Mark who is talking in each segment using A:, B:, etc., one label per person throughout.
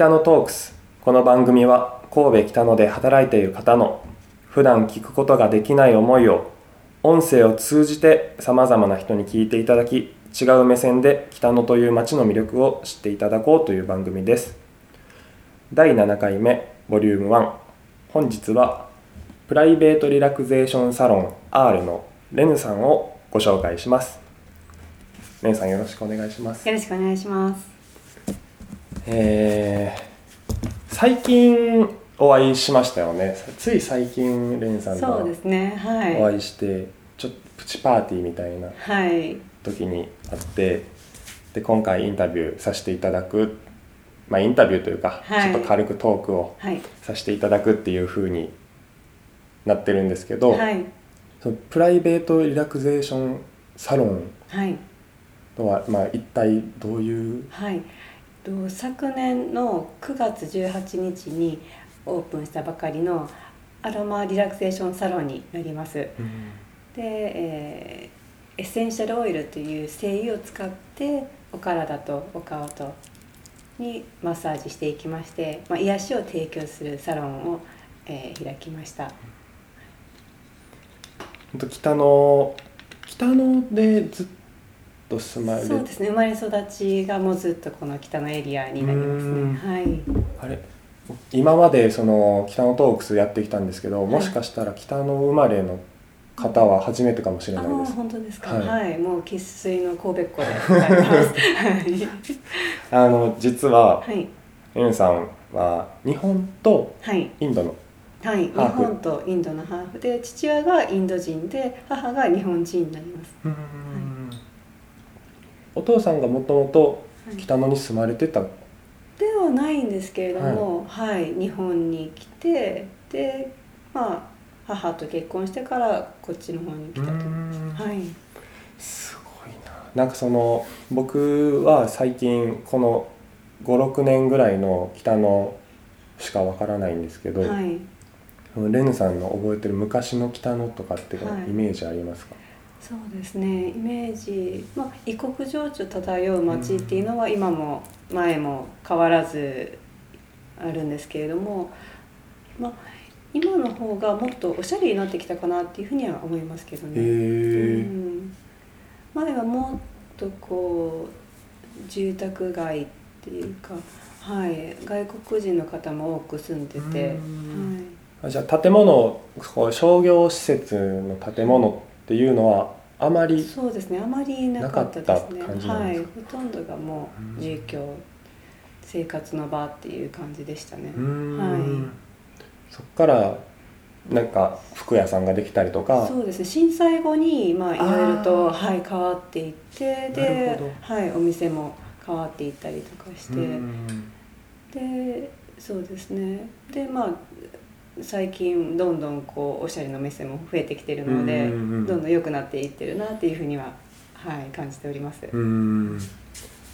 A: 北野トークス。この番組は神戸北野で働いている方の普段聞くことができない思いを音声を通じてさまざまな人に聞いていただき違う目線で北野という街の魅力を知っていただこうという番組です。第7回目ボリューム1本日はプライベートリラクゼーションサロン R のレヌさんをご紹介します。レヌさんよろしくお願いします。
B: よろしくお願いします。
A: えー最近お会いしましたよねつい最近レンさん
B: そう
A: と
B: ですね。
A: お
B: はい。
A: 会いして、ちょっとプチパーティーみたいな
B: はい。
A: 時に会ってで今回インタビューさせていただくまあインタビューというか、
B: はい
A: ちょっと軽くトークを
B: はい。
A: させていただくっていう風になってるんですけど、
B: はい。
A: そのプライベートリラクゼーションサロン
B: はい。
A: とは、まあ、一体どういう
B: はい。と昨年の9月18日にオープンしたばかりのアロマリラクゼーションサロンになります。で、えーエッセンシャルオイルという精油を使ってお体とお顔とにマッサージしていきまして、まあ、癒しを提供するサロンを、えー開きました。
A: 北の北のでずっと住まれ
B: そうですね。生まれ育ちがもうずっとこの北のエリアになります
A: うん。
B: ねはい。
A: あれ？今までその北のトークスやってきたんですけど、
B: はい。
A: もしかしたら北の生まれの方は初めてかもしれないです。
B: 本当ですか。
A: はい。
B: はい、もう生粋の神戸っ子で
A: あの実は
B: はい。
A: さんは日本と
B: はい。
A: インドの
B: はい、日
A: ハーフ。
B: 本とインドのハーフで父親がインド人で母が日本人になります
A: お父さんがもともと
B: はい。
A: 北野に住まれてた、
B: ではないんですけれども、はい。日本に来てでまあ母と結婚してからこっちの方に来たと。はい。
A: すごいな。なんかその僕は最近この56年ぐらいの北野しかわからないんですけど、
B: はい。
A: レヌさんの覚えてる昔の北野とかってイメージありますか、
B: そうですね。イメージ、まあ、異国情緒漂う街っていうのは今も前も変わらずあるんですけれども、まあ、今の方がもっとおしゃれになってきたかなっていうふうには思いますけど
A: へ
B: ね。
A: え
B: うん。前はもっとこう住宅街っていうか、はい、外国人の方も多く住んでて、
A: うん。
B: は
A: あじゃあ建物こう商業施設の建物っていうのはあま
B: い、
A: り
B: そうですねあまりなかったですね。はいほとんどがもう住居生活の場っていう感じでしたね、はい。
A: そっからなんか服屋さんができたりとか？
B: そうですね震災後にまあいろいろと、はい、変わっていってではい、お店も変わっていったりとかして、
A: うん。
B: でそうですね。でまあ最近どんどんこうおしゃれな店も増えてきてるので、
A: うんうんうん。
B: どんどん良くなっていってるなっていうふうには、はい、感じております。
A: うん。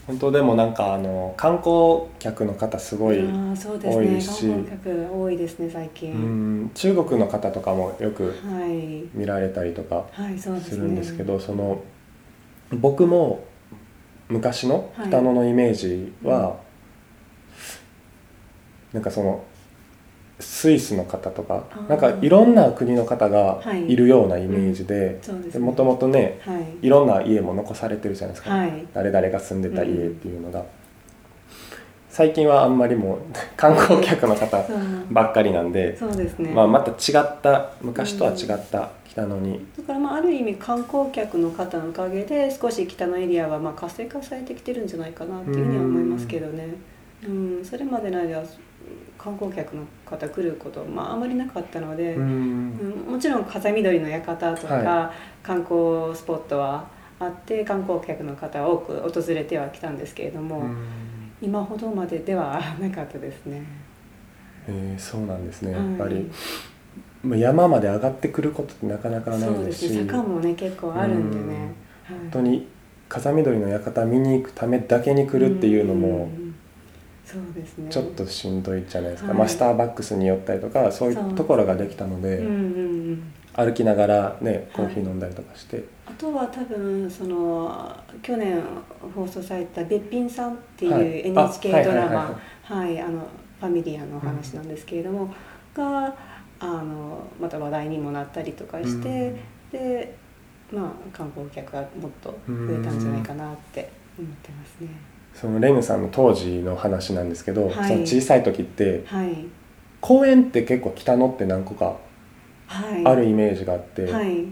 A: 本当でもなんかあの観光客の方すごい、
B: あーそうですね。
A: 多いし。
B: 観光客多いですね最近、
A: うん。中国の方とかもよく
B: はい。
A: 見られたりとか
B: す
A: るんですけどその僕も昔の北野のイメージは、なんかそのスイスの方とかなんかいろんな国の方が
B: はい。
A: いるようなイメージでもともとね
B: はい。
A: いろんな家も残されてるじゃないですか、
B: はい。
A: 誰々が住んでた家っていうのが、最近はあんまりもう 観光客の方ばっかりなんで、
B: そうですね、
A: まあ、また違った昔とは違った北野に、
B: だからまあある意味観光客の方のおかげで少し北のエリアはまあ活性化されてきてるんじゃないかなっていうふうには思いますけどね。うん、それまでの間は観光客の方来ること、まあ、あまりなかったので、
A: う
B: うん
A: ん
B: もちろん風見鶏の館とか、
A: は
B: 観光スポットはあって観光客の方は多く訪れてはきたんですけれども、今ほどまでではなかったですね。
A: えーそうなんですね。や
B: はい。
A: っぱり、もう山まで上がってくることってなかなかない
B: そう
A: でし
B: ですすね。坂もね結構あるんでね。はい。
A: 本当に風見鶏の館見に行くためだけに来るっていうのも
B: んそうですね。
A: ちょっとしんどいじゃないですか、
B: はい。
A: まあ、スターバックスに寄ったりとかそういうところができたので、
B: うんうんうん。
A: 歩きながらねコーヒー飲んだりとかして、
B: あとは多分その去年放送された「べっぴんさん」って
A: はい。
B: いう NHK ドラマ。はいあのファミリアのお話なんですけれども、があのまた話題にもなったりとかして、でまあ観光客がもっと増えたんじゃないかなって思ってますね。
A: そのレヌさんの当時の話なんですけど、
B: はい。
A: その小さい時って
B: はい。
A: 公園って結構北野って何個か
B: はい。
A: あるイメージがあって、
B: はい。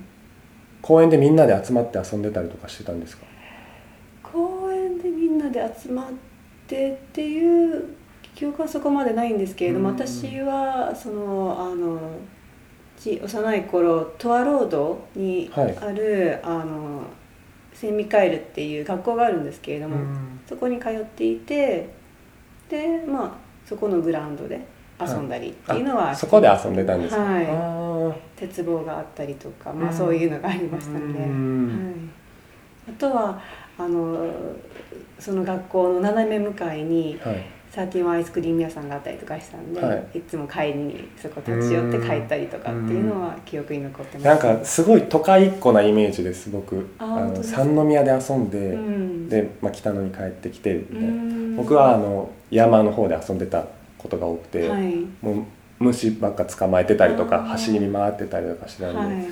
A: 公園でみんなで集まって遊んでたりとかしてたんですか？
B: 公園でみんなで集まってっていう記憶はそこまでないんですけれども、
A: うん。
B: 私はそのあのち幼い頃トアロードに
A: はい。
B: ある、あのセンミカエルっていう学校があるんですけれども、そこに通っていてでまあそこのグラウンドで遊んだりっていうのは、
A: あそこで遊んでたんですか、
B: はい。鉄棒があったりとか、まあ、
A: うん。
B: そういうのがありましたので、
A: うん。
B: はい、あとはあのその学校の斜め向かいに
A: はい
B: サーティワンアイスクリーム屋さんがあったりとかしたんで、
A: はい。
B: い、つも帰りにそこ立ち寄って帰ったりとかっていうのは記憶に残ってます、
A: なんかすごい都会っ子なイメージです僕。
B: あ
A: の三宮で遊んで、
B: うん、
A: で、まあ、北野に帰ってきてみたいな。
B: うん。
A: 僕はあの山の方で遊んでたことが多くて、
B: はい。
A: もう虫ばっか捕まえてたりとか走り回ってたりとかしてたんで、
B: はい。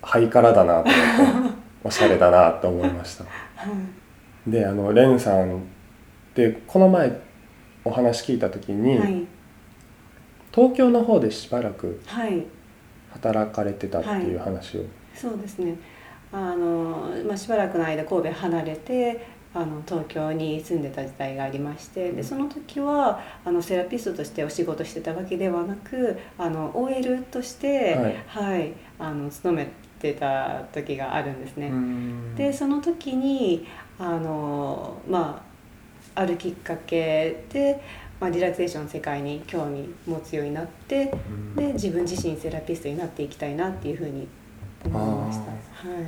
A: ハイカラだなと思って おしゃれだなと思いました。
B: はい。
A: であのレンさんってこの前お話聞いた時に、
B: はい。
A: 東京の方でしばらく
B: はい。
A: 働かれてたっていう話を、
B: そうですね。あの、まあ、しばらくの間神戸離れてあの東京に住んでた時代がありましてでその時はあのセラピストとしてお仕事してたわけではなくあの OL として、
A: はい。
B: はい、あの勤めてた時があるんですね。
A: うん。
B: でその時にあの、まあ、あるきっかけで、まあ、リラクゼーションの世界に興味持つようになって
A: うん。
B: で自分自身セラピストになっていきたいなっていうふうに思いました。はい。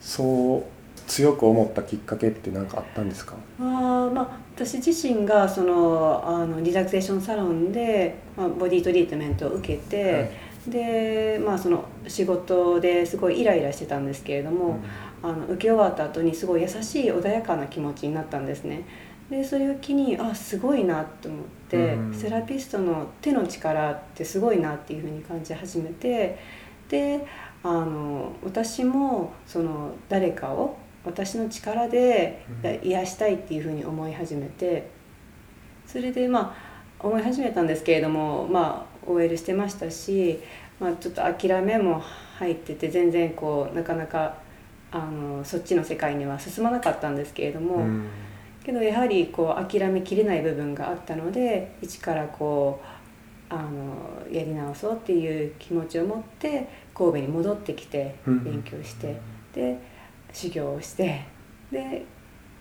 A: そう強く思ったきっかけって何かあったんですか？
B: あーまあ、私自身がそのあのリラクゼーションサロンで、まあ、ボディトリートメントを受けて、で、まあ、その仕事ですごいイライラしてたんですけれども、あの受け終わった後にすごい優しい穏やかな気持ちになったんですね。でそれを機にあすごいなと思って、
A: うん
B: セラピストの手の力ってすごいなっていうふうに感じ始めてであの私もその誰かを私の力で
A: うん
B: 癒したいっていうふうに思い始めてそれでまあ思い始めたんですけれどもまあ OL してましたし、まあ、ちょっと諦めも入ってて全然こうなかなかあのそっちの世界には進まなかったんですけれども、
A: うん。
B: けどやはりこう諦めきれない部分があったので一からこうあのやり直そうっていう気持ちを持って神戸に戻ってきて
A: うん。
B: 勉強して、で修行をしてで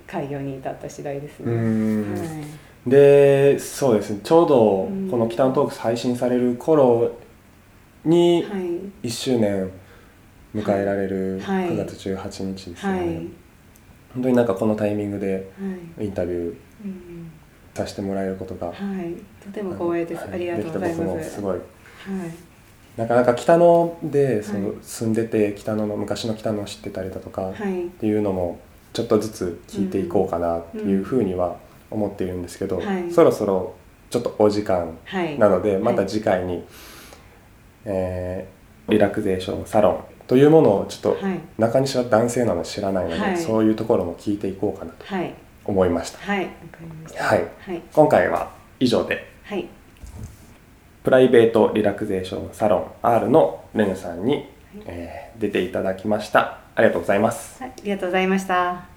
B: 開業に至った次第です
A: う
B: ね。
A: ん。
B: はい。
A: でそうですね。ちょうど
B: うん。
A: この「北のトークス」配信される頃に
B: はい。
A: 1周年迎えられる
B: はい。
A: 9月18日です
B: はい。
A: ね、本当になんかこのタイミングで
B: はい。
A: インタビュー
B: うん
A: させてもらえることが
B: はい、とても光栄です。
A: はい
B: ありがとうございます。
A: もすごい。
B: はい、
A: なかなか北野でその
B: はい。
A: 住んでて北野の昔の北野を知ってたりだとかっ
B: はい、
A: ていうのもちょっとずつ聞いていこうかなっていうふうには思っているんですけど、
B: はい。
A: そろそろちょっとお時間
B: はい。
A: なのでまた次回に、えーリラクゼーションサロンというものをちょっと
B: はい、
A: 中西は男性なので知らないので、
B: はい。
A: そういうところも聞いていこうかなと
B: はい、
A: 思いました。
B: はい。
A: はい。
B: はい、
A: 今回は以上で
B: はい、
A: プライベートリラクゼーションサロン R のレヌさんに、えー出ていただきました。ありがとうございます。
B: はい、ありがとうございました。